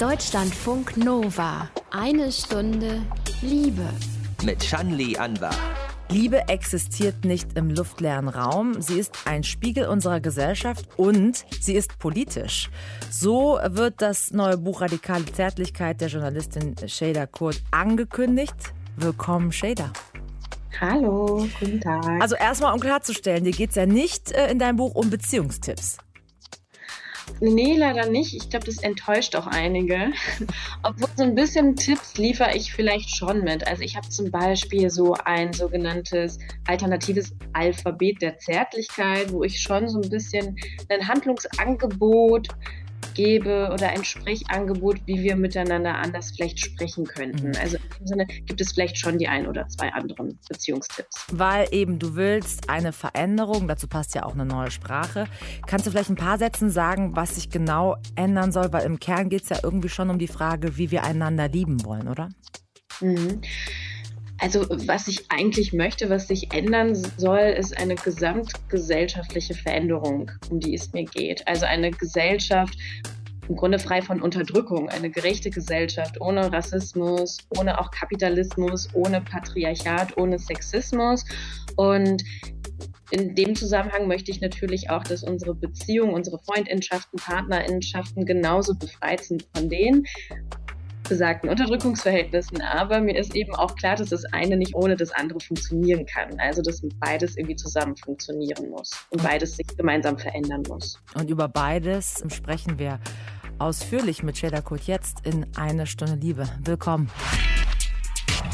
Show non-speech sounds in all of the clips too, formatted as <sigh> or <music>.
Deutschlandfunk Nova. Eine Stunde Liebe. Mit Shanli Anwar. Liebe existiert nicht im luftleeren Raum. Sie ist ein Spiegel unserer Gesellschaft und sie ist politisch. So wird das neue Buch Radikale Zärtlichkeit der Journalistin Shada Kurt angekündigt. Willkommen, Shada. Hallo, guten Tag. Also erstmal, um klarzustellen, dir geht es ja nicht äh, in deinem Buch um Beziehungstipps. Nee, leider nicht. Ich glaube, das enttäuscht auch einige. <laughs> Obwohl so ein bisschen Tipps liefere ich vielleicht schon mit. Also ich habe zum Beispiel so ein sogenanntes alternatives Alphabet der Zärtlichkeit, wo ich schon so ein bisschen ein Handlungsangebot gebe oder ein Sprechangebot, wie wir miteinander anders vielleicht sprechen könnten. Mhm. Also in dem Sinne gibt es vielleicht schon die ein oder zwei anderen Beziehungstipps. Weil eben du willst eine Veränderung, dazu passt ja auch eine neue Sprache. Kannst du vielleicht ein paar Sätzen sagen, was sich genau ändern soll? Weil im Kern geht es ja irgendwie schon um die Frage, wie wir einander lieben wollen, oder? Mhm. Also was ich eigentlich möchte, was sich ändern soll, ist eine gesamtgesellschaftliche Veränderung, um die es mir geht. Also eine Gesellschaft im Grunde frei von Unterdrückung, eine gerechte Gesellschaft ohne Rassismus, ohne auch Kapitalismus, ohne Patriarchat, ohne Sexismus. Und in dem Zusammenhang möchte ich natürlich auch, dass unsere Beziehungen, unsere Freundschaften, Partnerinnenschaften genauso befreit sind von denen besagten Unterdrückungsverhältnissen. Aber mir ist eben auch klar, dass das eine nicht ohne das andere funktionieren kann. Also dass beides irgendwie zusammen funktionieren muss und beides sich gemeinsam verändern muss. Und über beides sprechen wir ausführlich mit Sheila Kurt jetzt in Eine Stunde Liebe. Willkommen.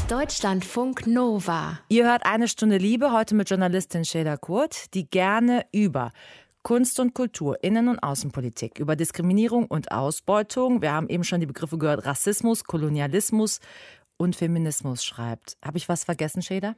Deutschlandfunk Nova. Ihr hört eine Stunde Liebe heute mit Journalistin Sheila Kurt, die gerne über Kunst und Kultur, Innen- und Außenpolitik, über Diskriminierung und Ausbeutung. Wir haben eben schon die Begriffe gehört, Rassismus, Kolonialismus und Feminismus schreibt. Habe ich was vergessen, Schäder?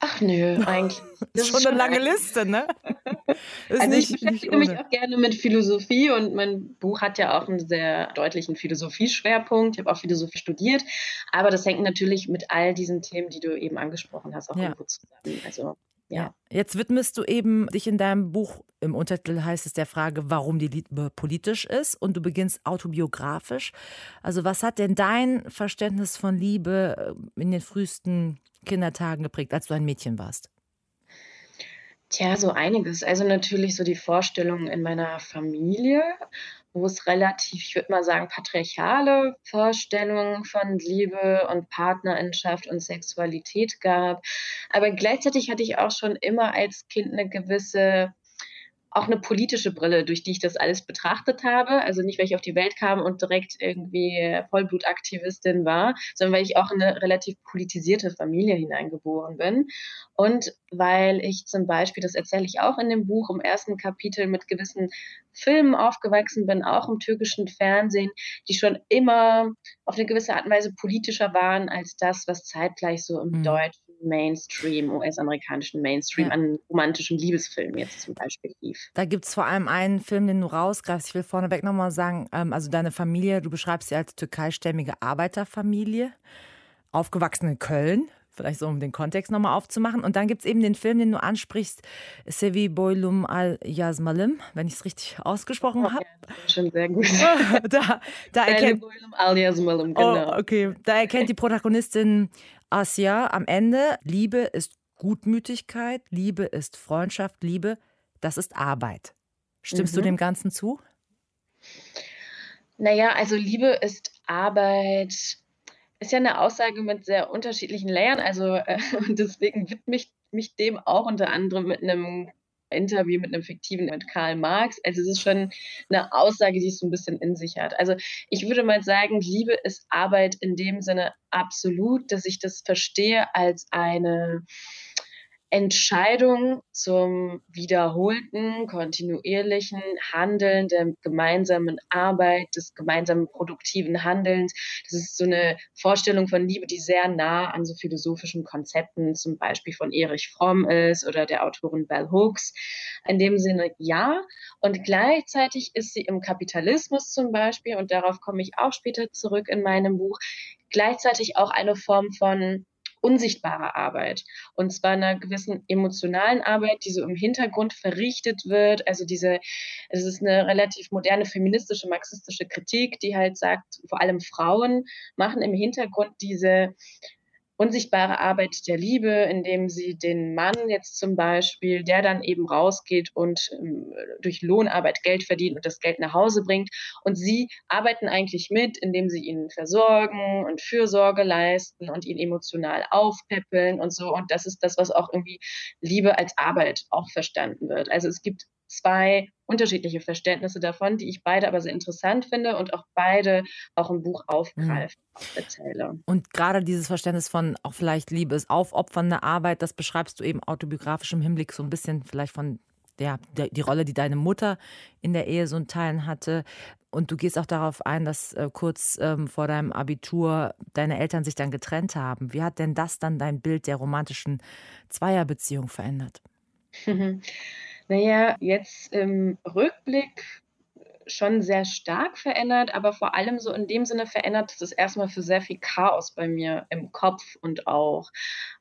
Ach nö, <laughs> eigentlich. Das ist schon eine lange Liste, ne? <laughs> Ist also nicht, ich beschäftige mich auch gerne mit Philosophie und mein Buch hat ja auch einen sehr deutlichen Philosophieschwerpunkt. Ich habe auch Philosophie studiert, aber das hängt natürlich mit all diesen Themen, die du eben angesprochen hast, auch ja. irgendwo zusammen. Also ja. Jetzt widmest du eben dich in deinem Buch, im Untertitel heißt es der Frage, warum die Liebe politisch ist und du beginnst autobiografisch. Also was hat denn dein Verständnis von Liebe äh, in den frühesten Kindertagen geprägt, als du ein Mädchen warst? Tja, so einiges. Also natürlich so die Vorstellungen in meiner Familie wo es relativ, ich würde mal sagen, patriarchale Vorstellungen von Liebe und Partnerinschaft und Sexualität gab. Aber gleichzeitig hatte ich auch schon immer als Kind eine gewisse auch eine politische Brille, durch die ich das alles betrachtet habe. Also nicht, weil ich auf die Welt kam und direkt irgendwie Vollblutaktivistin war, sondern weil ich auch in eine relativ politisierte Familie hineingeboren bin. Und weil ich zum Beispiel, das erzähle ich auch in dem Buch im ersten Kapitel, mit gewissen Filmen aufgewachsen bin, auch im türkischen Fernsehen, die schon immer auf eine gewisse Art und Weise politischer waren als das, was zeitgleich so im mhm. deutschen Mainstream, US-amerikanischen Mainstream ja. an romantischen Liebesfilmen jetzt zum Beispiel lief. Da gibt es vor allem einen Film, den du rausgreifst. Ich will vorneweg nochmal sagen, ähm, also deine Familie, du beschreibst sie als türkeistämmige Arbeiterfamilie, aufgewachsen in Köln. Vielleicht so, um den Kontext nochmal aufzumachen. Und dann gibt es eben den Film, den du ansprichst, Sevi Boylum al-Yazmalim, wenn ich es richtig ausgesprochen oh, habe. Ja, schon sehr gut. <laughs> da, da erkennt, al-Yazmalim, genau. Oh, okay. Da erkennt die Protagonistin Asia am Ende, Liebe ist Gutmütigkeit, Liebe ist Freundschaft, Liebe, das ist Arbeit. Stimmst mhm. du dem Ganzen zu? Naja, also Liebe ist Arbeit, ist ja eine Aussage mit sehr unterschiedlichen Layern. Also äh, <laughs> deswegen widme ich mich dem auch unter anderem mit einem Interview mit einem fiktiven mit Karl Marx. Also es ist schon eine Aussage, die es so ein bisschen in sich hat. Also ich würde mal sagen, Liebe ist Arbeit in dem Sinne absolut, dass ich das verstehe als eine Entscheidung zum wiederholten, kontinuierlichen Handeln der gemeinsamen Arbeit, des gemeinsamen produktiven Handelns. Das ist so eine Vorstellung von Liebe, die sehr nah an so philosophischen Konzepten, zum Beispiel von Erich Fromm ist oder der Autorin Bell Hooks. In dem Sinne ja. Und gleichzeitig ist sie im Kapitalismus zum Beispiel, und darauf komme ich auch später zurück in meinem Buch, gleichzeitig auch eine Form von unsichtbare Arbeit. Und zwar einer gewissen emotionalen Arbeit, die so im Hintergrund verrichtet wird. Also diese, es ist eine relativ moderne feministische, marxistische Kritik, die halt sagt, vor allem Frauen machen im Hintergrund diese unsichtbare Arbeit der Liebe, indem sie den Mann jetzt zum Beispiel, der dann eben rausgeht und ähm, durch Lohnarbeit Geld verdient und das Geld nach Hause bringt. Und sie arbeiten eigentlich mit, indem sie ihn versorgen und Fürsorge leisten und ihn emotional aufpäppeln und so. Und das ist das, was auch irgendwie Liebe als Arbeit auch verstanden wird. Also es gibt zwei unterschiedliche Verständnisse davon, die ich beide aber sehr interessant finde und auch beide auch im Buch aufgreifen, mhm. erzähle. Und gerade dieses Verständnis von auch vielleicht Liebe ist aufopfernde Arbeit, das beschreibst du eben autobiografisch im Hinblick so ein bisschen vielleicht von der, der, die Rolle, die deine Mutter in der Ehe so ein Teilen hatte. Und du gehst auch darauf ein, dass äh, kurz ähm, vor deinem Abitur deine Eltern sich dann getrennt haben. Wie hat denn das dann dein Bild der romantischen Zweierbeziehung verändert? <laughs> Naja, jetzt im Rückblick schon sehr stark verändert, aber vor allem so in dem Sinne verändert, dass es erstmal für sehr viel Chaos bei mir im Kopf und auch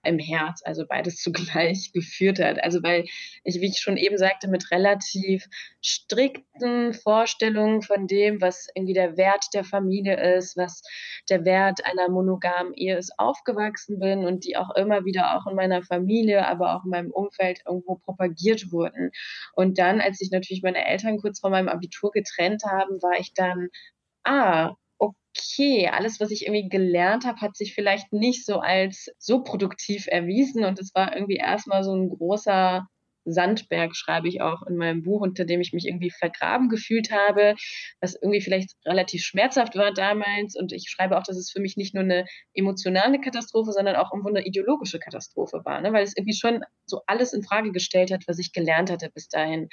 im Herz, also beides <laughs> zugleich geführt hat. Also weil ich, wie ich schon eben sagte, mit relativ strikten Vorstellungen von dem, was irgendwie der Wert der Familie ist, was der Wert einer monogamen Ehe ist, aufgewachsen bin und die auch immer wieder auch in meiner Familie, aber auch in meinem Umfeld irgendwo propagiert wurden. Und dann, als sich natürlich meine Eltern kurz vor meinem Abitur getrennt haben, war ich dann, ah, okay, alles, was ich irgendwie gelernt habe, hat sich vielleicht nicht so als so produktiv erwiesen und es war irgendwie erstmal so ein großer Sandberg, schreibe ich auch in meinem Buch, unter dem ich mich irgendwie vergraben gefühlt habe, was irgendwie vielleicht relativ schmerzhaft war damals. Und ich schreibe auch, dass es für mich nicht nur eine emotionale Katastrophe, sondern auch irgendwo eine ideologische Katastrophe war, ne? weil es irgendwie schon so alles in Frage gestellt hat, was ich gelernt hatte bis dahin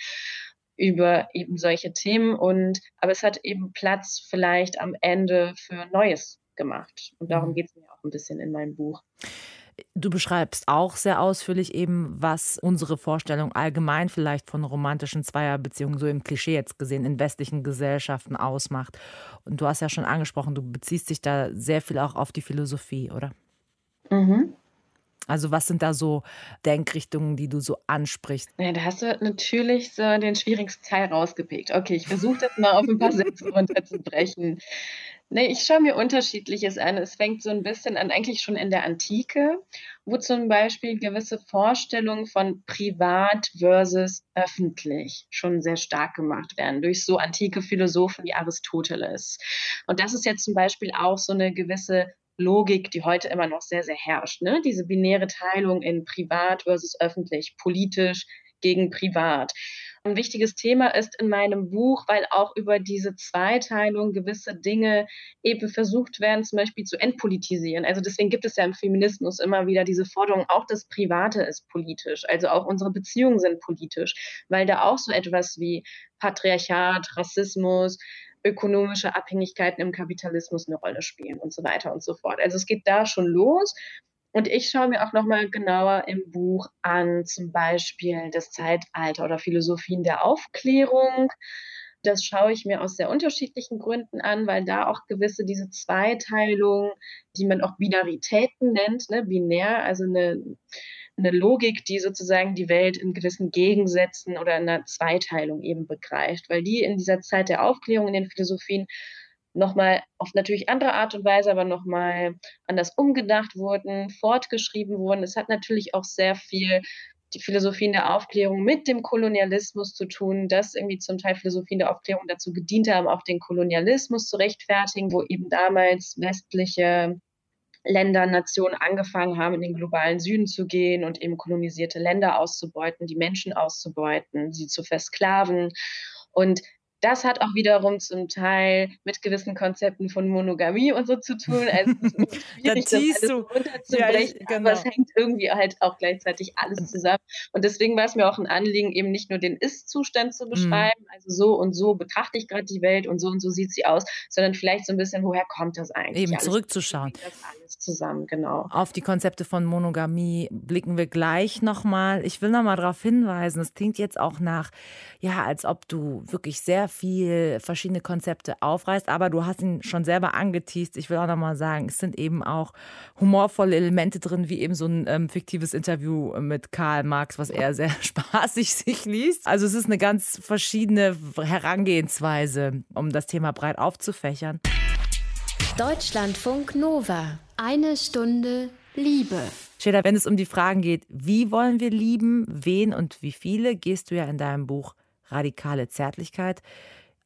über eben solche Themen und aber es hat eben Platz vielleicht am Ende für Neues gemacht. Und darum mhm. geht es mir auch ein bisschen in meinem Buch. Du beschreibst auch sehr ausführlich eben, was unsere Vorstellung allgemein vielleicht von romantischen Zweierbeziehungen so im Klischee jetzt gesehen in westlichen Gesellschaften ausmacht. Und du hast ja schon angesprochen, du beziehst dich da sehr viel auch auf die Philosophie, oder? Mhm. Also was sind da so Denkrichtungen, die du so ansprichst? Ja, da hast du natürlich so den schwierigsten Teil rausgepickt. Okay, ich versuche das mal auf ein paar Sätze runterzubrechen. Nee, ich schaue mir Unterschiedliches an. Es fängt so ein bisschen an, eigentlich schon in der Antike, wo zum Beispiel gewisse Vorstellungen von privat versus öffentlich schon sehr stark gemacht werden durch so antike Philosophen wie Aristoteles. Und das ist jetzt zum Beispiel auch so eine gewisse Logik, die heute immer noch sehr, sehr herrscht. Ne? Diese binäre Teilung in privat versus öffentlich, politisch gegen privat. Ein wichtiges Thema ist in meinem Buch, weil auch über diese Zweiteilung gewisse Dinge eben versucht werden, zum Beispiel zu entpolitisieren. Also deswegen gibt es ja im Feminismus immer wieder diese Forderung, auch das Private ist politisch, also auch unsere Beziehungen sind politisch, weil da auch so etwas wie Patriarchat, Rassismus, ökonomische Abhängigkeiten im Kapitalismus eine Rolle spielen und so weiter und so fort. Also es geht da schon los. Und ich schaue mir auch nochmal genauer im Buch an, zum Beispiel das Zeitalter oder Philosophien der Aufklärung. Das schaue ich mir aus sehr unterschiedlichen Gründen an, weil da auch gewisse diese Zweiteilung, die man auch Binaritäten nennt, ne, binär, also eine eine Logik, die sozusagen die Welt in gewissen Gegensätzen oder in einer Zweiteilung eben begreift, weil die in dieser Zeit der Aufklärung in den Philosophien nochmal auf natürlich andere Art und Weise, aber nochmal anders umgedacht wurden, fortgeschrieben wurden. Es hat natürlich auch sehr viel die Philosophien der Aufklärung mit dem Kolonialismus zu tun, dass irgendwie zum Teil Philosophien der Aufklärung dazu gedient haben, auch den Kolonialismus zu rechtfertigen, wo eben damals westliche Länder, Nationen angefangen haben, in den globalen Süden zu gehen und eben kolonisierte Länder auszubeuten, die Menschen auszubeuten, sie zu versklaven. Und das hat auch wiederum zum Teil mit gewissen Konzepten von Monogamie und so zu tun. Also es <laughs> ist schwierig, das alles du. runterzubrechen, ja, genau. aber es hängt irgendwie halt auch gleichzeitig alles zusammen. Und deswegen war es mir auch ein Anliegen, eben nicht nur den Ist-Zustand zu mhm. beschreiben, mhm. also so und so betrachte ich gerade die Welt und so und so sieht sie aus, sondern vielleicht so ein bisschen, woher kommt das eigentlich? Eben zurückzuschauen. alles zusammen, genau. Auf die Konzepte von Monogamie blicken wir gleich nochmal. Ich will nochmal darauf hinweisen, es klingt jetzt auch nach, ja, als ob du wirklich sehr viel verschiedene Konzepte aufreißt, aber du hast ihn schon selber angeteased. Ich will auch nochmal sagen, es sind eben auch humorvolle Elemente drin, wie eben so ein ähm, fiktives Interview mit Karl Marx, was er sehr <laughs> spaßig sich liest. Also es ist eine ganz verschiedene Herangehensweise, um das Thema breit aufzufächern. Deutschlandfunk Nova. Eine Stunde Liebe. Schäder, wenn es um die Fragen geht, wie wollen wir lieben, wen und wie viele, gehst du ja in deinem Buch Radikale Zärtlichkeit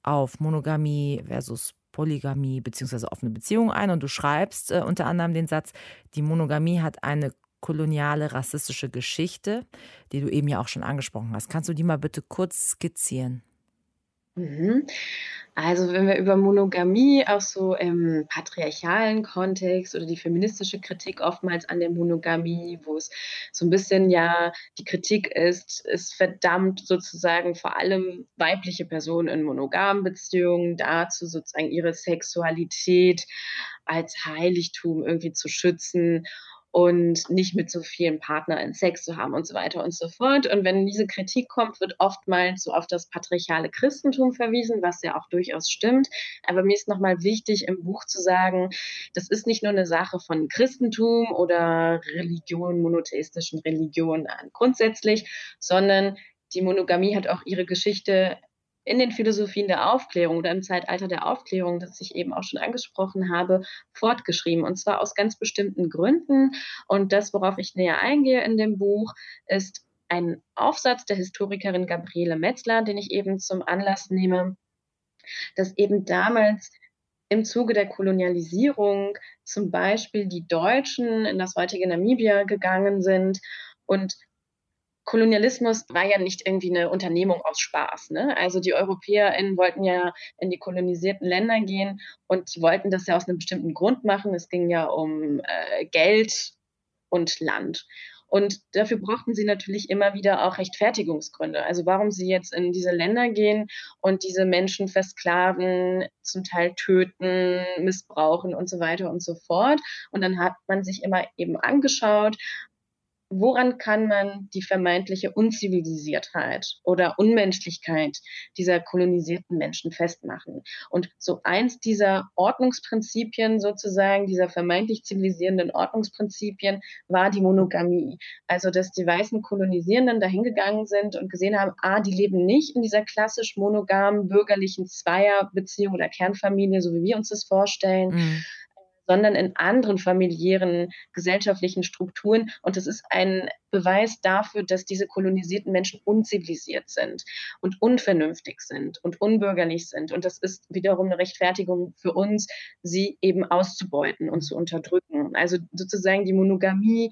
auf Monogamie versus Polygamie bzw. offene Beziehungen ein und du schreibst äh, unter anderem den Satz, die Monogamie hat eine koloniale rassistische Geschichte, die du eben ja auch schon angesprochen hast. Kannst du die mal bitte kurz skizzieren? Mhm. Also wenn wir über Monogamie auch so im patriarchalen Kontext oder die feministische Kritik oftmals an der Monogamie, wo es so ein bisschen ja die Kritik ist, es verdammt sozusagen vor allem weibliche Personen in monogamen Beziehungen dazu, sozusagen ihre Sexualität als Heiligtum irgendwie zu schützen und nicht mit so vielen Partnern Sex zu haben und so weiter und so fort. Und wenn diese Kritik kommt, wird oftmals so auf das patriarchale Christentum verwiesen, was ja auch durchaus stimmt. Aber mir ist nochmal wichtig, im Buch zu sagen, das ist nicht nur eine Sache von Christentum oder Religion, monotheistischen Religionen grundsätzlich, sondern die Monogamie hat auch ihre Geschichte in den Philosophien der Aufklärung oder im Zeitalter der Aufklärung, das ich eben auch schon angesprochen habe, fortgeschrieben. Und zwar aus ganz bestimmten Gründen. Und das, worauf ich näher eingehe in dem Buch, ist ein Aufsatz der Historikerin Gabriele Metzler, den ich eben zum Anlass nehme, dass eben damals im Zuge der Kolonialisierung zum Beispiel die Deutschen in das heutige Namibia gegangen sind und Kolonialismus war ja nicht irgendwie eine Unternehmung aus Spaß. Ne? Also die EuropäerInnen wollten ja in die kolonisierten Länder gehen und wollten das ja aus einem bestimmten Grund machen. Es ging ja um äh, Geld und Land. Und dafür brauchten sie natürlich immer wieder auch Rechtfertigungsgründe. Also warum sie jetzt in diese Länder gehen und diese Menschen versklaven, zum Teil töten, missbrauchen und so weiter und so fort. Und dann hat man sich immer eben angeschaut, woran kann man die vermeintliche Unzivilisiertheit oder Unmenschlichkeit dieser kolonisierten Menschen festmachen? Und so eins dieser Ordnungsprinzipien sozusagen, dieser vermeintlich zivilisierenden Ordnungsprinzipien war die Monogamie. Also, dass die weißen Kolonisierenden dahingegangen sind und gesehen haben, ah, die leben nicht in dieser klassisch monogamen bürgerlichen Zweierbeziehung oder Kernfamilie, so wie wir uns das vorstellen, mhm sondern in anderen familiären gesellschaftlichen Strukturen. Und das ist ein Beweis dafür, dass diese kolonisierten Menschen unzivilisiert sind und unvernünftig sind und unbürgerlich sind. Und das ist wiederum eine Rechtfertigung für uns, sie eben auszubeuten und zu unterdrücken. Also sozusagen die Monogamie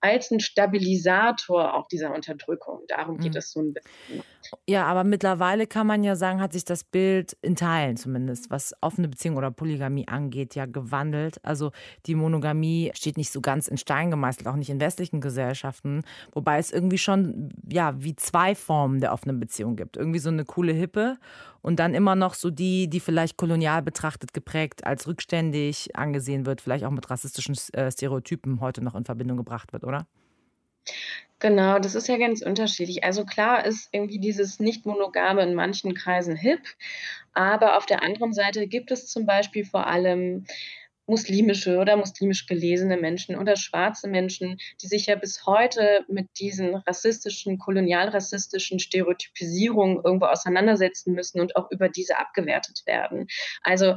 als ein Stabilisator auch dieser Unterdrückung. Darum geht mhm. es so ein bisschen. Ja, aber mittlerweile kann man ja sagen, hat sich das Bild in Teilen zumindest, was offene Beziehung oder Polygamie angeht, ja gewandelt. Also die Monogamie steht nicht so ganz in Stein gemeißelt, auch nicht in westlichen Gesellschaften, wobei es irgendwie schon ja wie zwei Formen der offenen Beziehung gibt. Irgendwie so eine coole Hippe und dann immer noch so die, die vielleicht kolonial betrachtet geprägt als rückständig angesehen wird, vielleicht auch mit rassistischen äh, Stereotypen heute noch in Verbindung gebracht wird, oder? Genau, das ist ja ganz unterschiedlich. Also klar ist irgendwie dieses Nicht-Monogame in manchen Kreisen hip, aber auf der anderen Seite gibt es zum Beispiel vor allem muslimische oder muslimisch gelesene Menschen oder schwarze Menschen, die sich ja bis heute mit diesen rassistischen, kolonialrassistischen Stereotypisierungen irgendwo auseinandersetzen müssen und auch über diese abgewertet werden. Also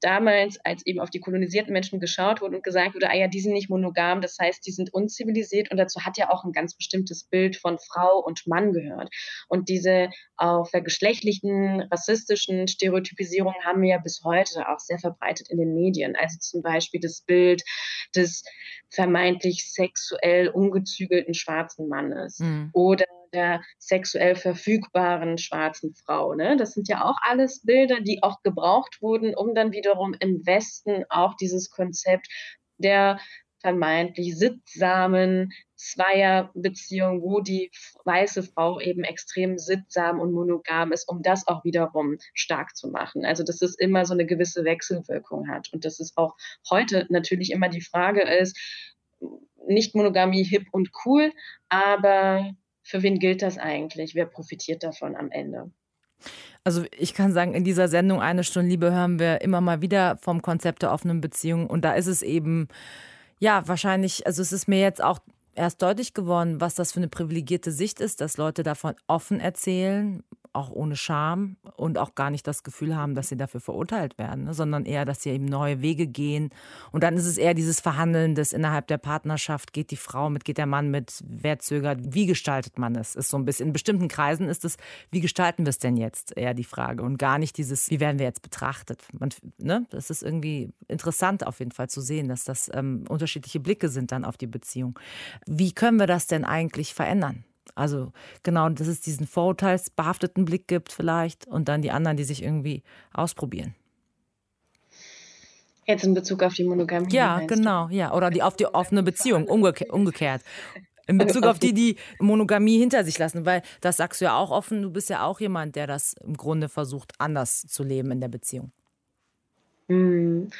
damals, als eben auf die kolonisierten Menschen geschaut wurde und gesagt wurde, ah ja, die sind nicht monogam, das heißt, die sind unzivilisiert und dazu hat ja auch ein ganz bestimmtes Bild von Frau und Mann gehört. Und diese auf der geschlechtlichen, rassistischen Stereotypisierungen haben wir ja bis heute auch sehr verbreitet in den Medien. Also zum Beispiel das Bild des vermeintlich sexuell ungezügelten schwarzen Mannes mhm. oder der sexuell verfügbaren schwarzen Frau. Ne? Das sind ja auch alles Bilder, die auch gebraucht wurden, um dann wiederum im Westen auch dieses Konzept der vermeintlich sittsamen, Zweierbeziehung, wo die weiße Frau eben extrem sittsam und monogam ist, um das auch wiederum stark zu machen. Also dass es immer so eine gewisse Wechselwirkung hat und dass es auch heute natürlich immer die Frage ist, nicht Monogamie hip und cool, aber für wen gilt das eigentlich? Wer profitiert davon am Ende? Also ich kann sagen, in dieser Sendung Eine Stunde Liebe hören wir immer mal wieder vom Konzept der offenen Beziehung. Und da ist es eben, ja, wahrscheinlich, also es ist mir jetzt auch erst deutlich geworden, was das für eine privilegierte Sicht ist, dass Leute davon offen erzählen, auch ohne Scham und auch gar nicht das Gefühl haben, dass sie dafür verurteilt werden, ne, sondern eher, dass sie eben neue Wege gehen. Und dann ist es eher dieses Verhandeln, das innerhalb der Partnerschaft geht die Frau mit, geht der Mann mit, wer zögert, wie gestaltet man es? Ist so ein bisschen, in bestimmten Kreisen ist es, wie gestalten wir es denn jetzt, eher die Frage und gar nicht dieses, wie werden wir jetzt betrachtet? Man, ne? Das ist irgendwie interessant auf jeden Fall zu sehen, dass das ähm, unterschiedliche Blicke sind dann auf die Beziehung. Wie können wir das denn eigentlich verändern? Also genau, dass es diesen vorurteilsbehafteten Blick gibt vielleicht und dann die anderen, die sich irgendwie ausprobieren. Jetzt in Bezug auf die Monogamie. Ja, genau, ja. Oder die, auf die offene Beziehung, umgekehrt. umgekehrt. In Bezug auf die, die Monogamie hinter sich lassen, weil das sagst du ja auch offen, du bist ja auch jemand, der das im Grunde versucht, anders zu leben in der Beziehung. Hm.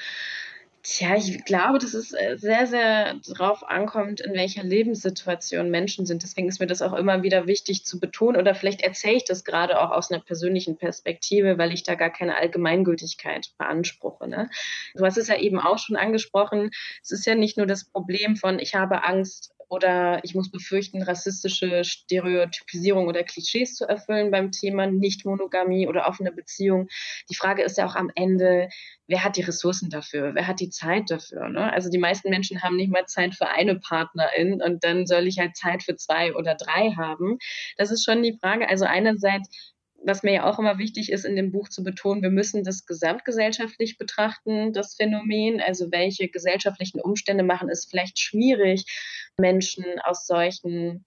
Tja, ich glaube, dass es äh, sehr, sehr drauf ankommt, in welcher Lebenssituation Menschen sind. Deswegen ist mir das auch immer wieder wichtig zu betonen oder vielleicht erzähle ich das gerade auch aus einer persönlichen Perspektive, weil ich da gar keine Allgemeingültigkeit beanspruche. Ne? Du hast es ja eben auch schon angesprochen. Es ist ja nicht nur das Problem von, ich habe Angst oder ich muss befürchten, rassistische Stereotypisierung oder Klischees zu erfüllen beim Thema Nicht-Monogamie oder offene Beziehung. Die Frage ist ja auch am Ende, wer hat die Ressourcen dafür? Wer hat die Zeit dafür? Ne? Also die meisten Menschen haben nicht mal Zeit für eine Partnerin und dann soll ich halt Zeit für zwei oder drei haben. Das ist schon die Frage. Also einerseits was mir ja auch immer wichtig ist, in dem Buch zu betonen, wir müssen das gesamtgesellschaftlich betrachten, das Phänomen. Also welche gesellschaftlichen Umstände machen es vielleicht schwierig, Menschen aus solchen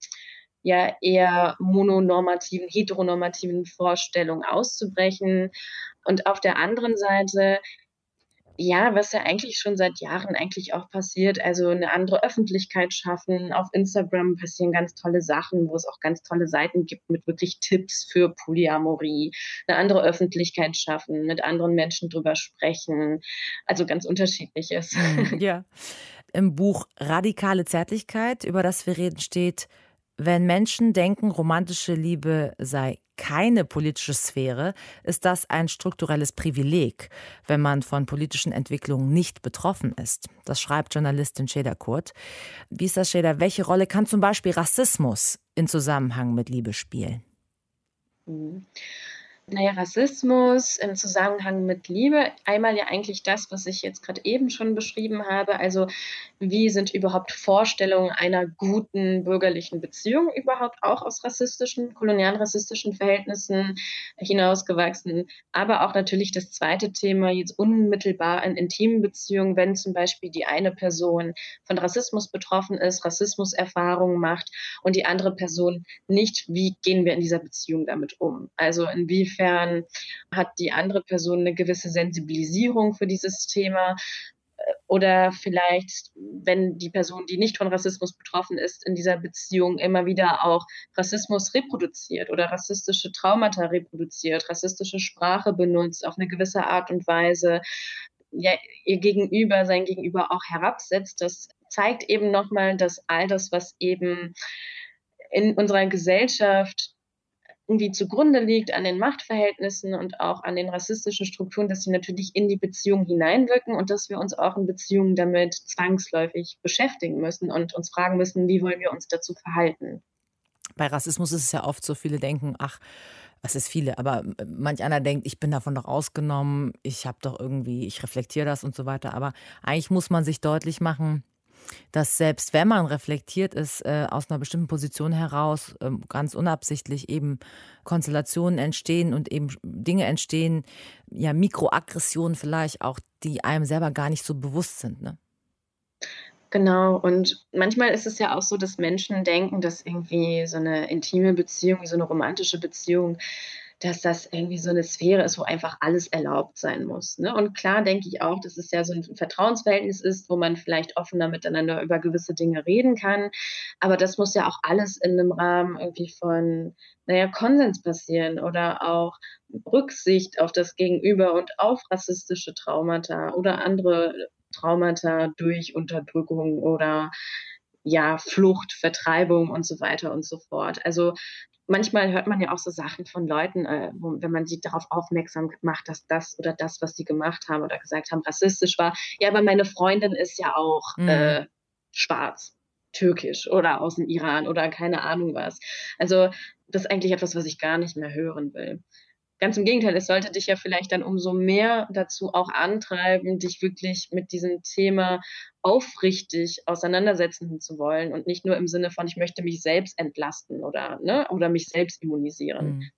ja eher mononormativen, heteronormativen Vorstellungen auszubrechen. Und auf der anderen Seite ja, was ja eigentlich schon seit Jahren eigentlich auch passiert, also eine andere Öffentlichkeit schaffen. Auf Instagram passieren ganz tolle Sachen, wo es auch ganz tolle Seiten gibt mit wirklich Tipps für Polyamorie. Eine andere Öffentlichkeit schaffen, mit anderen Menschen drüber sprechen. Also ganz unterschiedliches. Mhm, ja. Im Buch Radikale Zärtlichkeit, über das wir reden, steht, wenn Menschen denken, romantische Liebe sei keine politische Sphäre, ist das ein strukturelles Privileg, wenn man von politischen Entwicklungen nicht betroffen ist. Das schreibt Journalistin Scheda Kurt. Wie ist das, Scheda? Welche Rolle kann zum Beispiel Rassismus in Zusammenhang mit Liebe spielen? Mhm naja, Rassismus im Zusammenhang mit Liebe. Einmal ja eigentlich das, was ich jetzt gerade eben schon beschrieben habe. Also wie sind überhaupt Vorstellungen einer guten bürgerlichen Beziehung überhaupt auch aus rassistischen, kolonialrassistischen Verhältnissen hinausgewachsen. Aber auch natürlich das zweite Thema, jetzt unmittelbar in intimen Beziehungen, wenn zum Beispiel die eine Person von Rassismus betroffen ist, Rassismuserfahrungen macht und die andere Person nicht, wie gehen wir in dieser Beziehung damit um? Also inwiefern Inwiefern hat die andere Person eine gewisse Sensibilisierung für dieses Thema? Oder vielleicht, wenn die Person, die nicht von Rassismus betroffen ist, in dieser Beziehung immer wieder auch Rassismus reproduziert oder rassistische Traumata reproduziert, rassistische Sprache benutzt auf eine gewisse Art und Weise, ja, ihr Gegenüber, sein Gegenüber auch herabsetzt, das zeigt eben nochmal, dass all das, was eben in unserer Gesellschaft irgendwie zugrunde liegt an den Machtverhältnissen und auch an den rassistischen Strukturen, dass sie natürlich in die Beziehung hineinwirken und dass wir uns auch in Beziehungen damit zwangsläufig beschäftigen müssen und uns fragen müssen, wie wollen wir uns dazu verhalten. Bei Rassismus ist es ja oft so, viele denken, ach, was ist viele, aber manch einer denkt, ich bin davon doch ausgenommen, ich habe doch irgendwie, ich reflektiere das und so weiter. Aber eigentlich muss man sich deutlich machen, dass selbst wenn man reflektiert ist, äh, aus einer bestimmten Position heraus, äh, ganz unabsichtlich eben Konstellationen entstehen und eben Dinge entstehen, ja, Mikroaggressionen vielleicht auch, die einem selber gar nicht so bewusst sind. Ne? Genau, und manchmal ist es ja auch so, dass Menschen denken, dass irgendwie so eine intime Beziehung, so eine romantische Beziehung dass das irgendwie so eine Sphäre ist, wo einfach alles erlaubt sein muss, ne? Und klar denke ich auch, dass es ja so ein Vertrauensverhältnis ist, wo man vielleicht offener miteinander über gewisse Dinge reden kann. Aber das muss ja auch alles in einem Rahmen irgendwie von, naja, Konsens passieren oder auch Rücksicht auf das Gegenüber und auf rassistische Traumata oder andere Traumata durch Unterdrückung oder ja, Flucht, Vertreibung und so weiter und so fort. Also manchmal hört man ja auch so Sachen von Leuten, äh, wo, wenn man sie darauf aufmerksam macht, dass das oder das, was sie gemacht haben oder gesagt haben, rassistisch war. Ja, aber meine Freundin ist ja auch mhm. äh, schwarz, türkisch oder aus dem Iran oder keine Ahnung was. Also das ist eigentlich etwas, was ich gar nicht mehr hören will. Ganz im Gegenteil, es sollte dich ja vielleicht dann umso mehr dazu auch antreiben, dich wirklich mit diesem Thema aufrichtig auseinandersetzen zu wollen und nicht nur im Sinne von, ich möchte mich selbst entlasten oder, ne, oder mich selbst immunisieren. Mhm.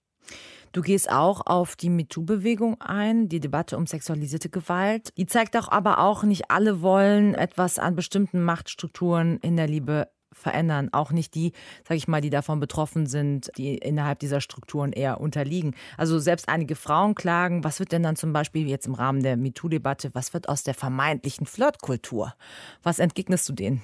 Du gehst auch auf die MeToo-Bewegung ein, die Debatte um sexualisierte Gewalt. Die zeigt auch aber auch, nicht alle wollen etwas an bestimmten Machtstrukturen in der Liebe verändern. Auch nicht die, sage ich mal, die davon betroffen sind, die innerhalb dieser Strukturen eher unterliegen. Also selbst einige Frauen klagen, was wird denn dann zum Beispiel jetzt im Rahmen der MeToo-Debatte, was wird aus der vermeintlichen Flirtkultur? Was entgegnest du denen?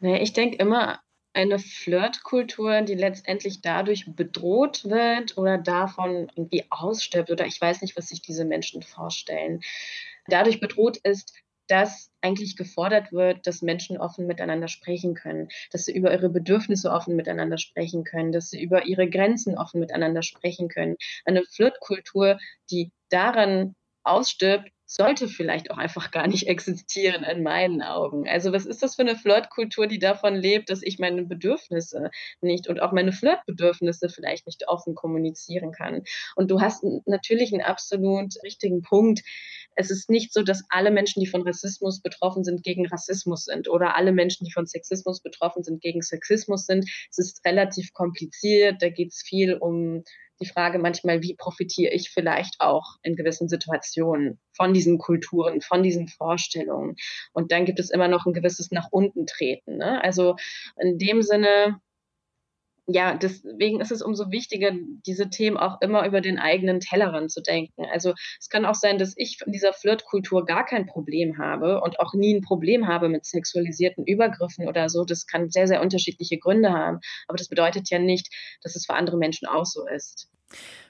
Ich denke immer, eine Flirtkultur, die letztendlich dadurch bedroht wird oder davon irgendwie ausstirbt oder ich weiß nicht, was sich diese Menschen vorstellen. Dadurch bedroht ist, dass eigentlich gefordert wird, dass Menschen offen miteinander sprechen können, dass sie über ihre Bedürfnisse offen miteinander sprechen können, dass sie über ihre Grenzen offen miteinander sprechen können. Eine Flirtkultur, die daran ausstirbt, sollte vielleicht auch einfach gar nicht <laughs> existieren in meinen Augen. Also was ist das für eine Flirtkultur, die davon lebt, dass ich meine Bedürfnisse nicht und auch meine Flirtbedürfnisse vielleicht nicht offen kommunizieren kann? Und du hast natürlich einen absolut richtigen Punkt. Es ist nicht so, dass alle Menschen, die von Rassismus betroffen sind, gegen Rassismus sind oder alle Menschen, die von Sexismus betroffen sind, gegen Sexismus sind. Es ist relativ kompliziert. Da geht es viel um die Frage manchmal, wie profitiere ich vielleicht auch in gewissen Situationen von diesen Kulturen, von diesen Vorstellungen. Und dann gibt es immer noch ein gewisses nach unten treten. Ne? Also in dem Sinne, ja, deswegen ist es umso wichtiger, diese Themen auch immer über den eigenen Tellerrand zu denken. Also es kann auch sein, dass ich in dieser Flirtkultur gar kein Problem habe und auch nie ein Problem habe mit sexualisierten Übergriffen oder so. Das kann sehr, sehr unterschiedliche Gründe haben. Aber das bedeutet ja nicht, dass es für andere Menschen auch so ist.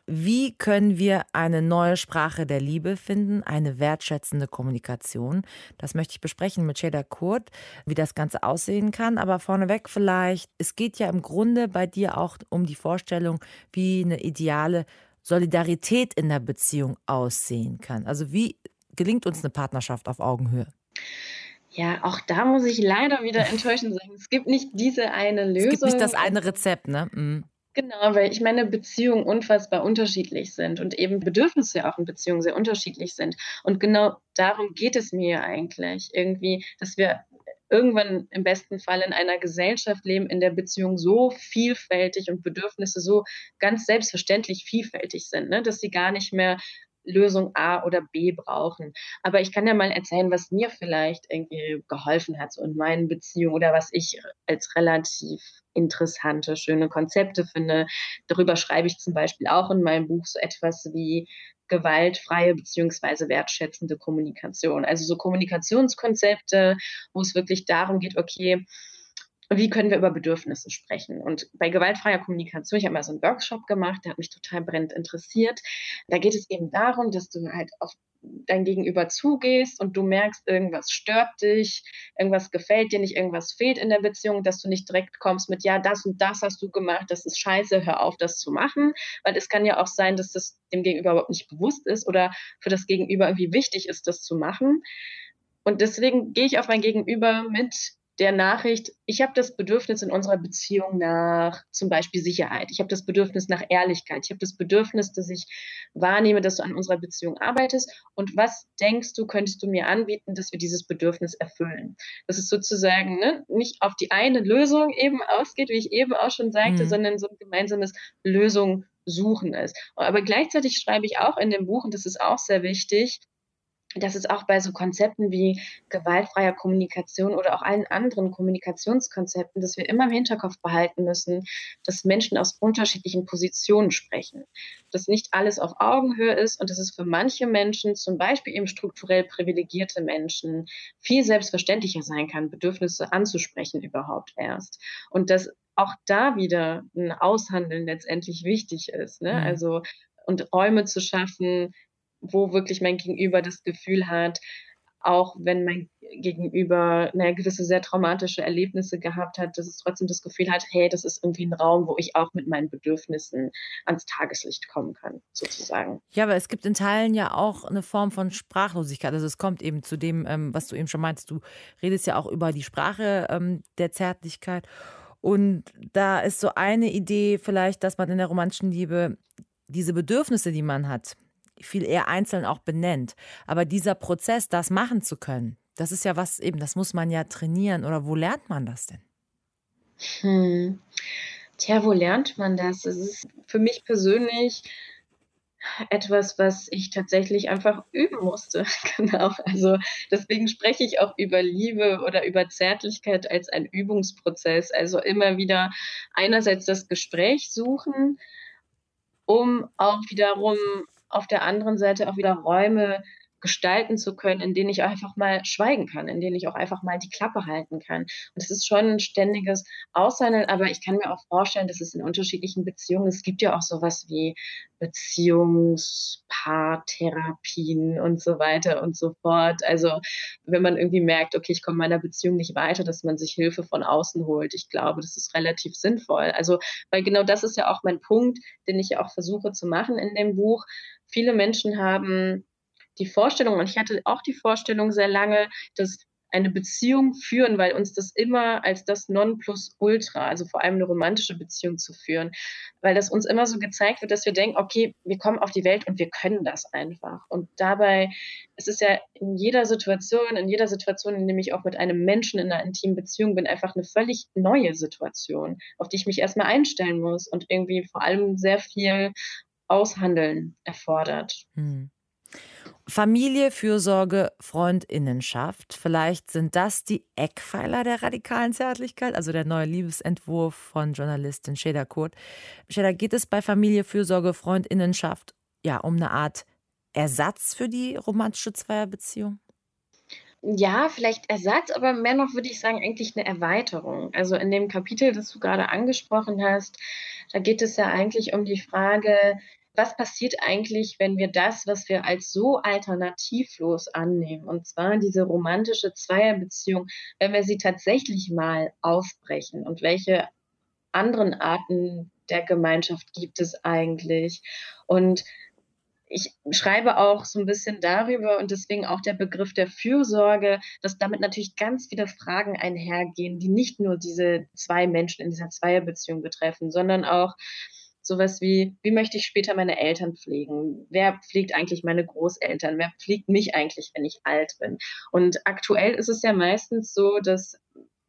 Wie können wir eine neue Sprache der Liebe finden, eine wertschätzende Kommunikation? Das möchte ich besprechen mit Sheda Kurt, wie das Ganze aussehen kann. Aber vorneweg vielleicht, es geht ja im Grunde bei dir auch um die Vorstellung, wie eine ideale Solidarität in der Beziehung aussehen kann. Also wie gelingt uns eine Partnerschaft auf Augenhöhe? Ja, auch da muss ich leider wieder enttäuschend sagen. Es gibt nicht diese eine Lösung. Es gibt nicht das eine Rezept, ne? Mhm. Genau, weil ich meine, Beziehungen unfassbar unterschiedlich sind und eben Bedürfnisse auch in Beziehungen sehr unterschiedlich sind. Und genau darum geht es mir eigentlich irgendwie, dass wir irgendwann im besten Fall in einer Gesellschaft leben, in der Beziehungen so vielfältig und Bedürfnisse so ganz selbstverständlich vielfältig sind, ne? dass sie gar nicht mehr Lösung A oder B brauchen. Aber ich kann ja mal erzählen, was mir vielleicht irgendwie geholfen hat so in meinen Beziehungen oder was ich als relativ interessante, schöne Konzepte finde. Darüber schreibe ich zum Beispiel auch in meinem Buch so etwas wie gewaltfreie beziehungsweise wertschätzende Kommunikation. Also so Kommunikationskonzepte, wo es wirklich darum geht, okay, wie können wir über Bedürfnisse sprechen? Und bei gewaltfreier Kommunikation, ich habe mal so einen Workshop gemacht, der hat mich total brennend interessiert. Da geht es eben darum, dass du halt auf dein Gegenüber zugehst und du merkst, irgendwas stört dich, irgendwas gefällt dir nicht, irgendwas fehlt in der Beziehung, dass du nicht direkt kommst mit, ja, das und das hast du gemacht, das ist scheiße, hör auf, das zu machen. Weil es kann ja auch sein, dass das dem Gegenüber überhaupt nicht bewusst ist oder für das Gegenüber irgendwie wichtig ist, das zu machen. Und deswegen gehe ich auf mein Gegenüber mit, der Nachricht, ich habe das Bedürfnis in unserer Beziehung nach zum Beispiel Sicherheit. Ich habe das Bedürfnis nach Ehrlichkeit. Ich habe das Bedürfnis, dass ich wahrnehme, dass du an unserer Beziehung arbeitest. Und was denkst du, könntest du mir anbieten, dass wir dieses Bedürfnis erfüllen? Das ist sozusagen ne, nicht auf die eine Lösung eben ausgeht, wie ich eben auch schon sagte, mhm. sondern so ein gemeinsames Lösung suchen ist. Aber gleichzeitig schreibe ich auch in dem Buch, und das ist auch sehr wichtig, dass es auch bei so Konzepten wie gewaltfreier Kommunikation oder auch allen anderen Kommunikationskonzepten, dass wir immer im Hinterkopf behalten müssen, dass Menschen aus unterschiedlichen Positionen sprechen. Dass nicht alles auf Augenhöhe ist und dass es für manche Menschen, zum Beispiel eben strukturell privilegierte Menschen, viel selbstverständlicher sein kann, Bedürfnisse anzusprechen überhaupt erst. Und dass auch da wieder ein Aushandeln letztendlich wichtig ist. Ne? Mhm. Also und Räume zu schaffen, wo wirklich mein Gegenüber das Gefühl hat, auch wenn mein Gegenüber eine gewisse sehr traumatische Erlebnisse gehabt hat, dass es trotzdem das Gefühl hat, hey, das ist irgendwie ein Raum, wo ich auch mit meinen Bedürfnissen ans Tageslicht kommen kann, sozusagen. Ja, aber es gibt in Teilen ja auch eine Form von Sprachlosigkeit. Also es kommt eben zu dem, ähm, was du eben schon meinst. Du redest ja auch über die Sprache ähm, der Zärtlichkeit. Und da ist so eine Idee vielleicht, dass man in der romantischen Liebe diese Bedürfnisse, die man hat, viel eher einzeln auch benennt. Aber dieser Prozess, das machen zu können, das ist ja was eben, das muss man ja trainieren. Oder wo lernt man das denn? Hm. Tja, wo lernt man das? Es ist für mich persönlich etwas, was ich tatsächlich einfach üben musste. <laughs> genau. Also deswegen spreche ich auch über Liebe oder über Zärtlichkeit als ein Übungsprozess. Also immer wieder einerseits das Gespräch suchen, um auch wiederum auf der anderen Seite auch wieder Räume gestalten zu können, in denen ich einfach mal schweigen kann, in denen ich auch einfach mal die Klappe halten kann. Und es ist schon ein ständiges Aushandeln, aber ich kann mir auch vorstellen, dass es in unterschiedlichen Beziehungen, es gibt ja auch sowas wie Beziehungspaartherapien und so weiter und so fort. Also wenn man irgendwie merkt, okay, ich komme meiner Beziehung nicht weiter, dass man sich Hilfe von außen holt. Ich glaube, das ist relativ sinnvoll. Also, weil genau das ist ja auch mein Punkt, den ich ja auch versuche zu machen in dem Buch. Viele Menschen haben die Vorstellung, und ich hatte auch die Vorstellung sehr lange, dass eine Beziehung führen, weil uns das immer als das Nonplusultra, also vor allem eine romantische Beziehung zu führen, weil das uns immer so gezeigt wird, dass wir denken, okay, wir kommen auf die Welt und wir können das einfach. Und dabei es ist ja in jeder Situation, in jeder Situation, in der ich auch mit einem Menschen in einer intimen Beziehung bin, einfach eine völlig neue Situation, auf die ich mich erstmal einstellen muss und irgendwie vor allem sehr viel Aushandeln erfordert. Hm. Familie, Fürsorge, Freundinnenschaft. Vielleicht sind das die Eckpfeiler der radikalen Zärtlichkeit, also der neue Liebesentwurf von Journalistin Sheda Kurt. Sheda, geht es bei Familie, Fürsorge, Freundinnenschaft ja um eine Art Ersatz für die romantische Zweierbeziehung? Ja, vielleicht Ersatz, aber mehr noch würde ich sagen, eigentlich eine Erweiterung. Also in dem Kapitel, das du gerade angesprochen hast, da geht es ja eigentlich um die Frage, was passiert eigentlich, wenn wir das, was wir als so alternativlos annehmen, und zwar diese romantische Zweierbeziehung, wenn wir sie tatsächlich mal aufbrechen und welche anderen Arten der Gemeinschaft gibt es eigentlich? Und ich schreibe auch so ein bisschen darüber und deswegen auch der Begriff der Fürsorge, dass damit natürlich ganz viele Fragen einhergehen, die nicht nur diese zwei Menschen in dieser Zweierbeziehung betreffen, sondern auch sowas wie, wie möchte ich später meine Eltern pflegen? Wer pflegt eigentlich meine Großeltern? Wer pflegt mich eigentlich, wenn ich alt bin? Und aktuell ist es ja meistens so, dass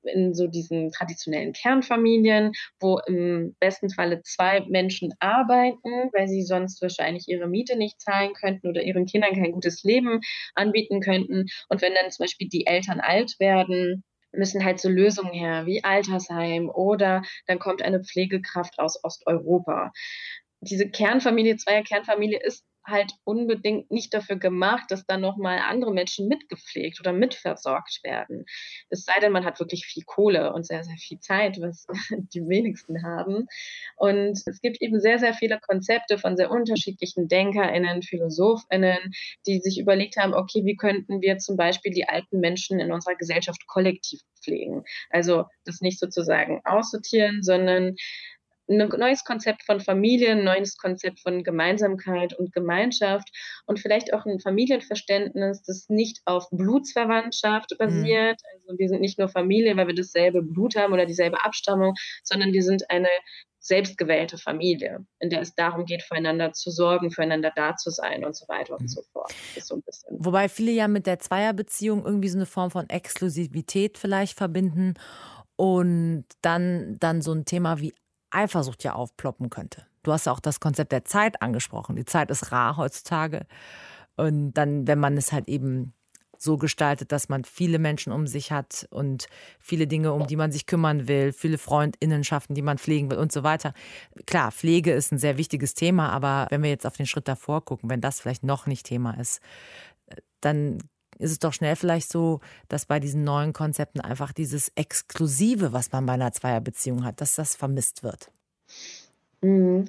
in so diesen traditionellen Kernfamilien, wo im besten Falle zwei Menschen arbeiten, weil sie sonst wahrscheinlich ihre Miete nicht zahlen könnten oder ihren Kindern kein gutes Leben anbieten könnten. Und wenn dann zum Beispiel die Eltern alt werden, müssen halt so Lösungen her, wie Altersheim oder dann kommt eine Pflegekraft aus Osteuropa. Diese Kernfamilie, Zweier Kernfamilie ist halt unbedingt nicht dafür gemacht, dass dann nochmal andere Menschen mitgepflegt oder mitversorgt werden. Es sei denn, man hat wirklich viel Kohle und sehr, sehr viel Zeit, was <laughs> die wenigsten haben. Und es gibt eben sehr, sehr viele Konzepte von sehr unterschiedlichen DenkerInnen, PhilosophInnen, die sich überlegt haben, okay, wie könnten wir zum Beispiel die alten Menschen in unserer Gesellschaft kollektiv pflegen? Also das nicht sozusagen aussortieren, sondern ein neues Konzept von Familie, ein neues Konzept von Gemeinsamkeit und Gemeinschaft und vielleicht auch ein Familienverständnis, das nicht auf Blutsverwandtschaft mhm. basiert. Mhm. Also wir sind nicht nur Familie, weil wir dasselbe Blut haben oder dieselbe Abstammung, sondern wir sind eine selbstgewählte Familie, in der es darum geht, füreinander zu sorgen, füreinander da zu sein und so weiter und mhm. so fort. So Wobei viele ja mit der Zweierbeziehung irgendwie so eine Form von Exklusivität vielleicht verbinden und dann, dann so ein Thema wie Eifersucht ja aufploppen könnte. Du hast ja auch das Konzept der Zeit angesprochen. Die Zeit ist rar heutzutage. Und dann, wenn man es halt eben so gestaltet, dass man viele Menschen um sich hat und viele Dinge, um die man sich kümmern will, viele Freundinnenschaften, die man pflegen will und so weiter. Klar, Pflege ist ein sehr wichtiges Thema, aber wenn wir jetzt auf den Schritt davor gucken, wenn das vielleicht noch nicht Thema ist, dann ist es doch schnell vielleicht so, dass bei diesen neuen Konzepten einfach dieses Exklusive, was man bei einer Zweierbeziehung hat, dass das vermisst wird. Mhm.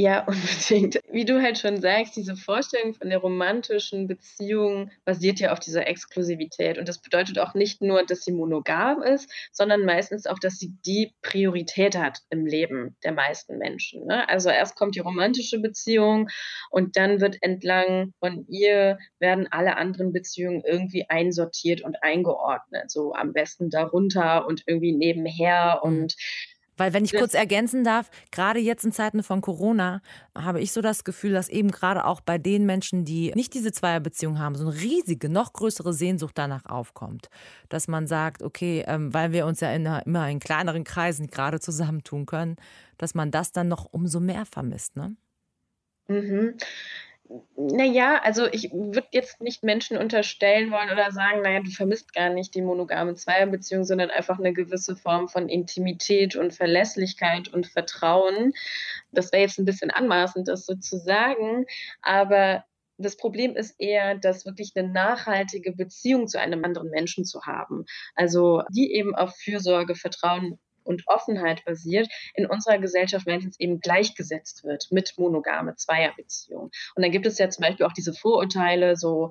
Ja, <laughs> unbedingt. Wie du halt schon sagst, diese Vorstellung von der romantischen Beziehung basiert ja auf dieser Exklusivität. Und das bedeutet auch nicht nur, dass sie monogam ist, sondern meistens auch, dass sie die Priorität hat im Leben der meisten Menschen. Ne? Also erst kommt die romantische Beziehung und dann wird entlang von ihr werden alle anderen Beziehungen irgendwie einsortiert und eingeordnet. So am besten darunter und irgendwie nebenher mhm. und weil, wenn ich kurz ergänzen darf, gerade jetzt in Zeiten von Corona habe ich so das Gefühl, dass eben gerade auch bei den Menschen, die nicht diese Zweierbeziehung haben, so eine riesige, noch größere Sehnsucht danach aufkommt. Dass man sagt, okay, ähm, weil wir uns ja in, immer in kleineren Kreisen gerade zusammentun können, dass man das dann noch umso mehr vermisst, ne? Mhm. Naja, also ich würde jetzt nicht Menschen unterstellen wollen oder sagen, naja, du vermisst gar nicht die monogame Zweierbeziehung, sondern einfach eine gewisse Form von Intimität und Verlässlichkeit und Vertrauen. Das wäre jetzt ein bisschen anmaßend, das so zu sagen, aber das Problem ist eher, dass wirklich eine nachhaltige Beziehung zu einem anderen Menschen zu haben. Also die eben auf Fürsorge, Vertrauen und Offenheit basiert, in unserer Gesellschaft meistens eben gleichgesetzt wird mit monogame Zweierbeziehungen. Und dann gibt es ja zum Beispiel auch diese Vorurteile, so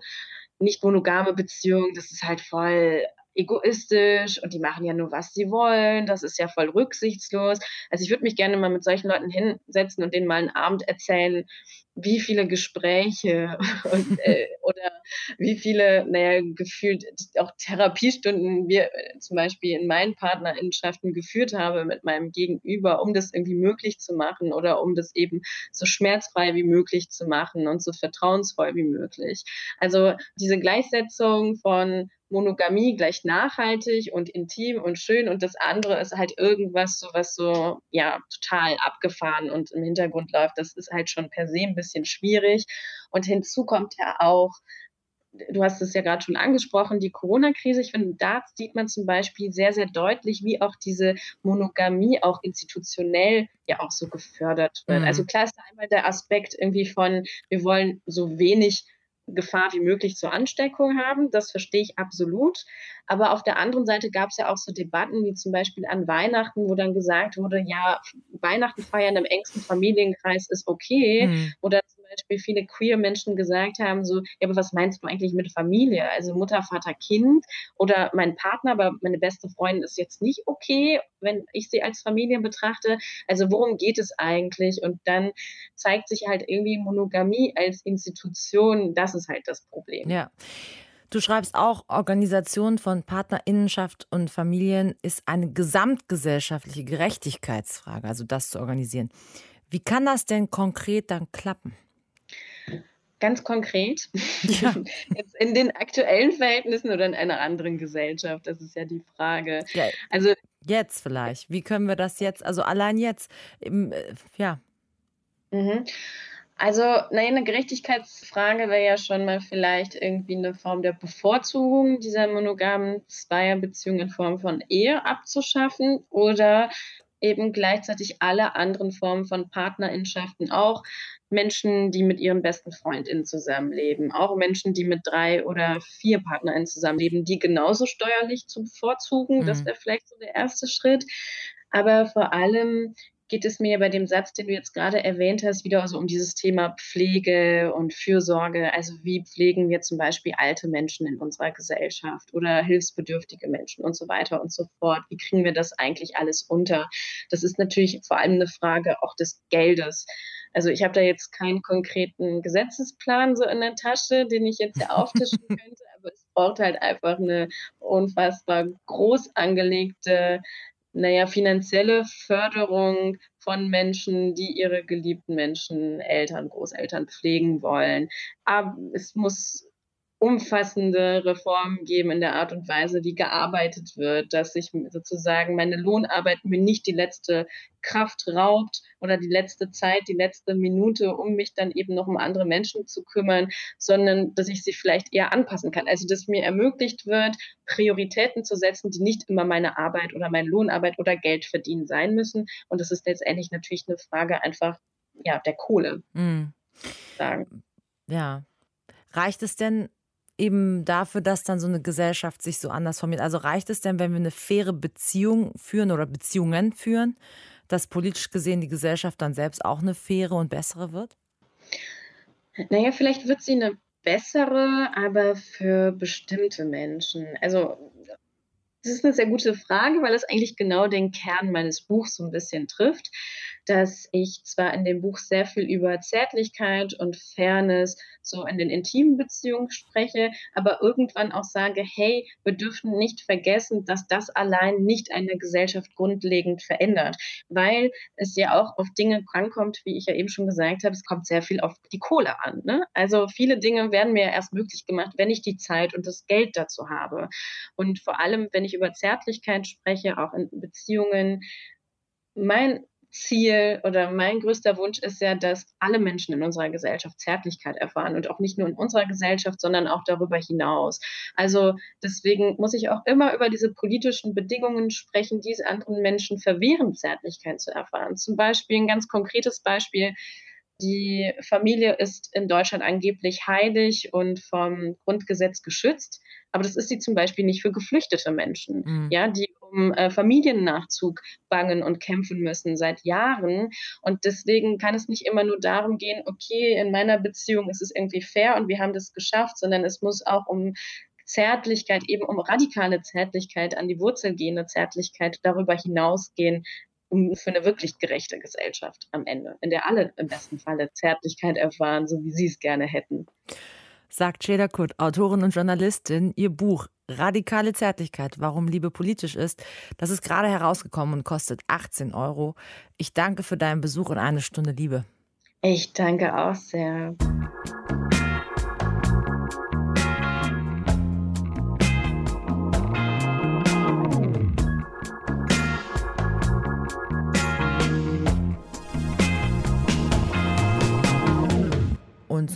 nicht monogame Beziehungen, das ist halt voll egoistisch und die machen ja nur, was sie wollen. Das ist ja voll rücksichtslos. Also ich würde mich gerne mal mit solchen Leuten hinsetzen und denen mal einen Abend erzählen, wie viele Gespräche <laughs> und, äh, oder wie viele, naja, gefühlt auch Therapiestunden wir äh, zum Beispiel in meinen Partnerinnenschaften geführt habe mit meinem Gegenüber, um das irgendwie möglich zu machen oder um das eben so schmerzfrei wie möglich zu machen und so vertrauensvoll wie möglich. Also diese Gleichsetzung von Monogamie gleich nachhaltig und intim und schön und das andere ist halt irgendwas so, was so, ja, total abgefahren und im Hintergrund läuft. Das ist halt schon per se ein bisschen schwierig. Und hinzu kommt ja auch, du hast es ja gerade schon angesprochen, die Corona-Krise. Ich finde, da sieht man zum Beispiel sehr, sehr deutlich, wie auch diese Monogamie auch institutionell ja auch so gefördert wird. Mhm. Also klar ist da einmal der Aspekt irgendwie von, wir wollen so wenig Gefahr wie möglich zur Ansteckung haben. Das verstehe ich absolut. Aber auf der anderen Seite gab es ja auch so Debatten, wie zum Beispiel an Weihnachten, wo dann gesagt wurde, ja, Weihnachten feiern im engsten Familienkreis ist okay. Mhm. Oder Beispiel viele queer Menschen gesagt haben, so, ja, aber was meinst du eigentlich mit Familie? Also Mutter, Vater, Kind oder mein Partner, aber meine beste Freundin ist jetzt nicht okay, wenn ich sie als Familie betrachte. Also worum geht es eigentlich? Und dann zeigt sich halt irgendwie Monogamie als Institution, das ist halt das Problem. Ja. Du schreibst auch, Organisation von Partnerinnenschaft und Familien ist eine gesamtgesellschaftliche Gerechtigkeitsfrage, also das zu organisieren. Wie kann das denn konkret dann klappen? Ganz konkret, ja. <laughs> jetzt in den aktuellen Verhältnissen oder in einer anderen Gesellschaft, das ist ja die Frage. Ja, also jetzt vielleicht. Wie können wir das jetzt, also allein jetzt, im, äh, ja. Mhm. Also, naja, eine Gerechtigkeitsfrage wäre ja schon mal vielleicht irgendwie eine Form der Bevorzugung dieser monogamen Zweierbeziehung in Form von Ehe abzuschaffen oder eben gleichzeitig alle anderen Formen von Partnerinnenschaften auch Menschen, die mit ihren besten FreundInnen zusammenleben, auch Menschen, die mit drei oder vier PartnerInnen zusammenleben, die genauso steuerlich zu bevorzugen. Mhm. Das wäre vielleicht so der erste Schritt. Aber vor allem geht es mir bei dem Satz, den du jetzt gerade erwähnt hast, wieder also um dieses Thema Pflege und Fürsorge. Also wie pflegen wir zum Beispiel alte Menschen in unserer Gesellschaft oder hilfsbedürftige Menschen und so weiter und so fort. Wie kriegen wir das eigentlich alles unter? Das ist natürlich vor allem eine Frage auch des Geldes. Also ich habe da jetzt keinen konkreten Gesetzesplan so in der Tasche, den ich jetzt hier auftischen <laughs> könnte, aber es braucht halt einfach eine unfassbar groß angelegte naja, finanzielle Förderung von Menschen, die ihre geliebten Menschen, Eltern, Großeltern pflegen wollen. Aber es muss umfassende Reformen geben in der Art und Weise, wie gearbeitet wird, dass sich sozusagen meine Lohnarbeit mir nicht die letzte Kraft raubt oder die letzte Zeit, die letzte Minute, um mich dann eben noch um andere Menschen zu kümmern, sondern dass ich sie vielleicht eher anpassen kann. Also dass mir ermöglicht wird, Prioritäten zu setzen, die nicht immer meine Arbeit oder meine Lohnarbeit oder Geld verdienen sein müssen. Und das ist letztendlich natürlich eine Frage einfach ja, der Kohle. Mhm. Sagen. Ja. Reicht es denn eben dafür, dass dann so eine Gesellschaft sich so anders formiert? Also reicht es denn, wenn wir eine faire Beziehung führen oder Beziehungen führen, dass politisch gesehen die Gesellschaft dann selbst auch eine faire und bessere wird? Naja, vielleicht wird sie eine bessere, aber für bestimmte Menschen. Also das ist eine sehr gute Frage, weil es eigentlich genau den Kern meines Buchs so ein bisschen trifft dass ich zwar in dem Buch sehr viel über Zärtlichkeit und Fairness so in den intimen Beziehungen spreche, aber irgendwann auch sage, hey, wir dürfen nicht vergessen, dass das allein nicht eine Gesellschaft grundlegend verändert, weil es ja auch auf Dinge rankommt, wie ich ja eben schon gesagt habe, es kommt sehr viel auf die Kohle an. Ne? Also viele Dinge werden mir erst möglich gemacht, wenn ich die Zeit und das Geld dazu habe. Und vor allem, wenn ich über Zärtlichkeit spreche, auch in Beziehungen, mein Ziel oder mein größter Wunsch ist ja, dass alle Menschen in unserer Gesellschaft Zärtlichkeit erfahren und auch nicht nur in unserer Gesellschaft, sondern auch darüber hinaus. Also deswegen muss ich auch immer über diese politischen Bedingungen sprechen, die es anderen Menschen verwehren, Zärtlichkeit zu erfahren. Zum Beispiel ein ganz konkretes Beispiel. Die Familie ist in Deutschland angeblich heilig und vom Grundgesetz geschützt, aber das ist sie zum Beispiel nicht für geflüchtete Menschen, mhm. ja, die um äh, Familiennachzug bangen und kämpfen müssen seit Jahren. Und deswegen kann es nicht immer nur darum gehen, okay, in meiner Beziehung ist es irgendwie fair und wir haben das geschafft, sondern es muss auch um Zärtlichkeit, eben um radikale Zärtlichkeit, an die Wurzel gehende Zärtlichkeit darüber hinausgehen, um für eine wirklich gerechte Gesellschaft am Ende, in der alle im besten Falle Zärtlichkeit erfahren, so wie sie es gerne hätten. Sagt Sheda Kut, Autorin und Journalistin, ihr Buch Radikale Zärtlichkeit, warum Liebe politisch ist, das ist gerade herausgekommen und kostet 18 Euro. Ich danke für deinen Besuch und eine Stunde Liebe. Ich danke auch sehr.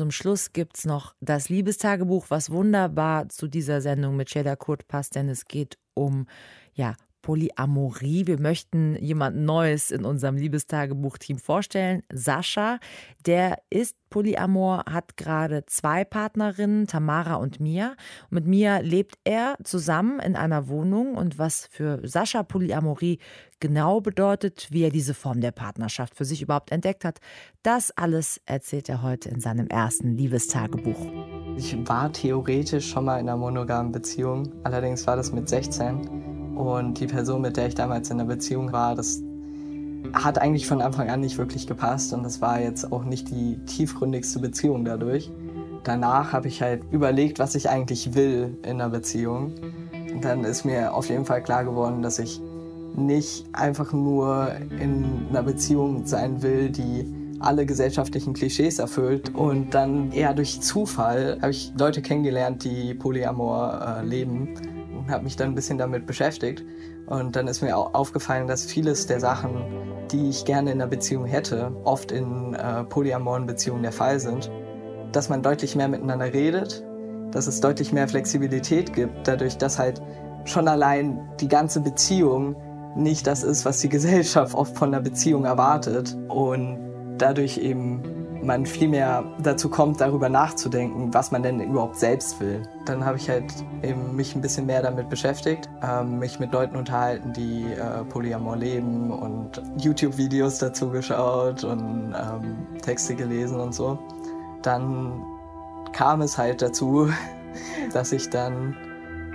Zum Schluss gibt es noch das Liebestagebuch, was wunderbar zu dieser Sendung mit Sheila Kurt passt, denn es geht um ja, Polyamorie. Wir möchten jemand Neues in unserem Liebestagebuch-Team vorstellen. Sascha, der ist Polyamor, hat gerade zwei Partnerinnen, Tamara und Mia. Und mit Mia lebt er zusammen in einer Wohnung. Und was für Sascha Polyamorie genau bedeutet, wie er diese Form der Partnerschaft für sich überhaupt entdeckt hat, das alles erzählt er heute in seinem ersten Liebestagebuch. Ich war theoretisch schon mal in einer monogamen Beziehung, allerdings war das mit 16. Und die Person, mit der ich damals in der Beziehung war, das hat eigentlich von Anfang an nicht wirklich gepasst und das war jetzt auch nicht die tiefgründigste Beziehung dadurch. Danach habe ich halt überlegt, was ich eigentlich will in einer Beziehung. Und dann ist mir auf jeden Fall klar geworden, dass ich nicht einfach nur in einer Beziehung sein will, die alle gesellschaftlichen Klischees erfüllt. Und dann eher durch Zufall habe ich Leute kennengelernt, die Polyamor äh, leben habe mich dann ein bisschen damit beschäftigt. Und dann ist mir auch aufgefallen, dass vieles der Sachen, die ich gerne in einer Beziehung hätte, oft in äh, polyamoren Beziehungen der Fall sind. Dass man deutlich mehr miteinander redet, dass es deutlich mehr Flexibilität gibt, dadurch, dass halt schon allein die ganze Beziehung nicht das ist, was die <laughs> Gesellschaft oft von der Beziehung erwartet. Und dadurch eben man viel mehr dazu kommt, darüber nachzudenken, was man denn überhaupt selbst will. Dann habe ich halt eben mich ein bisschen mehr damit beschäftigt, ähm, mich mit Leuten unterhalten, die äh, Polyamor leben und YouTube-Videos dazu geschaut und ähm, Texte gelesen und so. Dann kam es halt dazu, <laughs> dass ich dann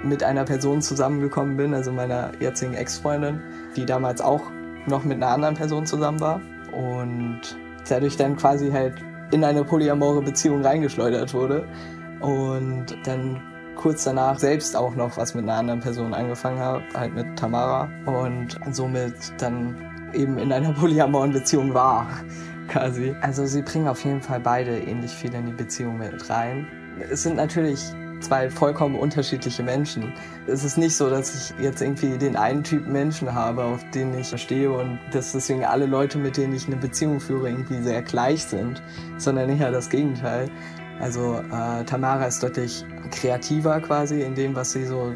mit einer Person zusammengekommen bin, also meiner jetzigen Ex-Freundin, die damals auch noch mit einer anderen Person zusammen war. Und dadurch dann quasi halt in eine polyamore Beziehung reingeschleudert wurde und dann kurz danach selbst auch noch was mit einer anderen Person angefangen habe, halt mit Tamara und somit dann eben in einer <laughs> polyamoren Beziehung war, <laughs> quasi. Also sie bringen auf jeden Fall beide ähnlich viel in die Beziehung mit rein. Es sind natürlich zwei vollkommen unterschiedliche Menschen. Es ist nicht so, dass ich jetzt irgendwie den einen Typ Menschen habe, auf den ich stehe und dass deswegen alle Leute, mit denen ich eine Beziehung führe, irgendwie sehr gleich sind, sondern eher das Gegenteil. Also äh, Tamara ist deutlich kreativer quasi in dem, was sie so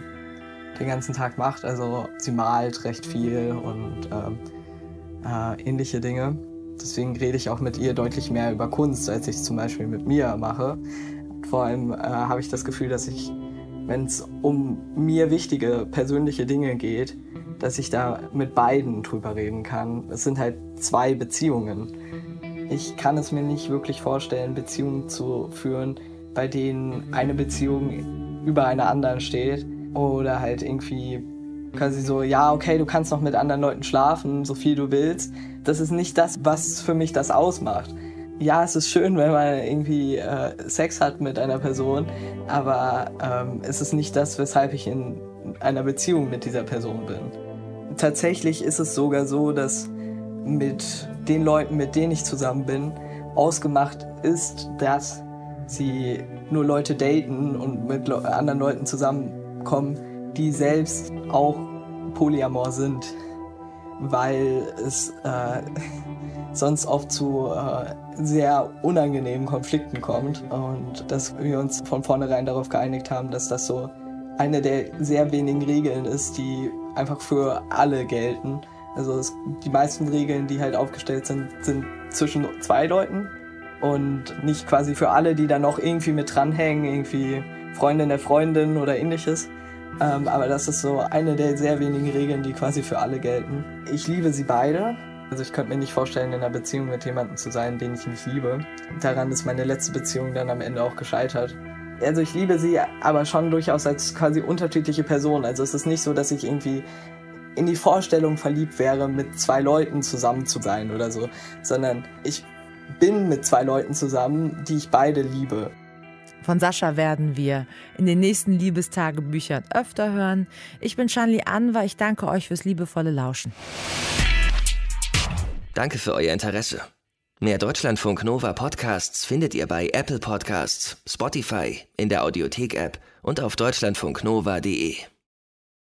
den ganzen Tag macht. Also sie malt recht viel und ähm, äh, ähnliche Dinge. Deswegen rede ich auch mit ihr deutlich mehr über Kunst, als ich zum Beispiel mit mir mache. Vor allem äh, habe ich das Gefühl, dass ich, wenn es um mir wichtige persönliche Dinge geht, dass ich da mit beiden drüber reden kann. Es sind halt zwei Beziehungen. Ich kann es mir nicht wirklich vorstellen, Beziehungen zu führen, bei denen eine Beziehung über einer anderen steht oder halt irgendwie quasi so, ja, okay, du kannst noch mit anderen Leuten schlafen, so viel du willst. Das ist nicht das, was für mich das ausmacht. Ja, es ist schön, wenn man irgendwie äh, Sex hat mit einer Person, aber ähm, es ist nicht das, weshalb ich in einer Beziehung mit dieser Person bin. Tatsächlich ist es sogar so, dass mit den Leuten, mit denen ich zusammen bin, ausgemacht ist, dass sie nur Leute daten und mit anderen Leuten zusammenkommen, die selbst auch polyamor sind, weil es äh, sonst oft zu äh, sehr unangenehmen Konflikten kommt und dass wir uns von vornherein darauf geeinigt haben, dass das so eine der sehr wenigen Regeln ist, die einfach für alle gelten. Also es, die meisten Regeln, die halt aufgestellt sind, sind zwischen zwei Leuten und nicht quasi für alle, die da noch irgendwie mit dranhängen, irgendwie Freundin der Freundin oder ähnliches. Ähm, aber das ist so eine der sehr wenigen Regeln, die quasi für alle gelten. Ich liebe sie beide. Also ich könnte mir nicht vorstellen, in einer Beziehung mit jemandem zu sein, den ich nicht liebe. Daran ist meine letzte Beziehung dann am Ende auch gescheitert. Also ich liebe sie, aber schon durchaus als quasi unterschiedliche Personen. Also es ist nicht so, dass ich irgendwie in die Vorstellung verliebt wäre, mit zwei Leuten zusammen zu sein oder so, sondern ich bin mit zwei Leuten zusammen, die ich beide liebe. Von Sascha werden wir in den nächsten Liebestagebüchern öfter hören. Ich bin Shanli Anwar. Ich danke euch fürs liebevolle Lauschen. Danke für euer Interesse. Mehr Deutschlandfunk Nova Podcasts findet ihr bei Apple Podcasts, Spotify, in der Audiothek-App und auf deutschlandfunknova.de.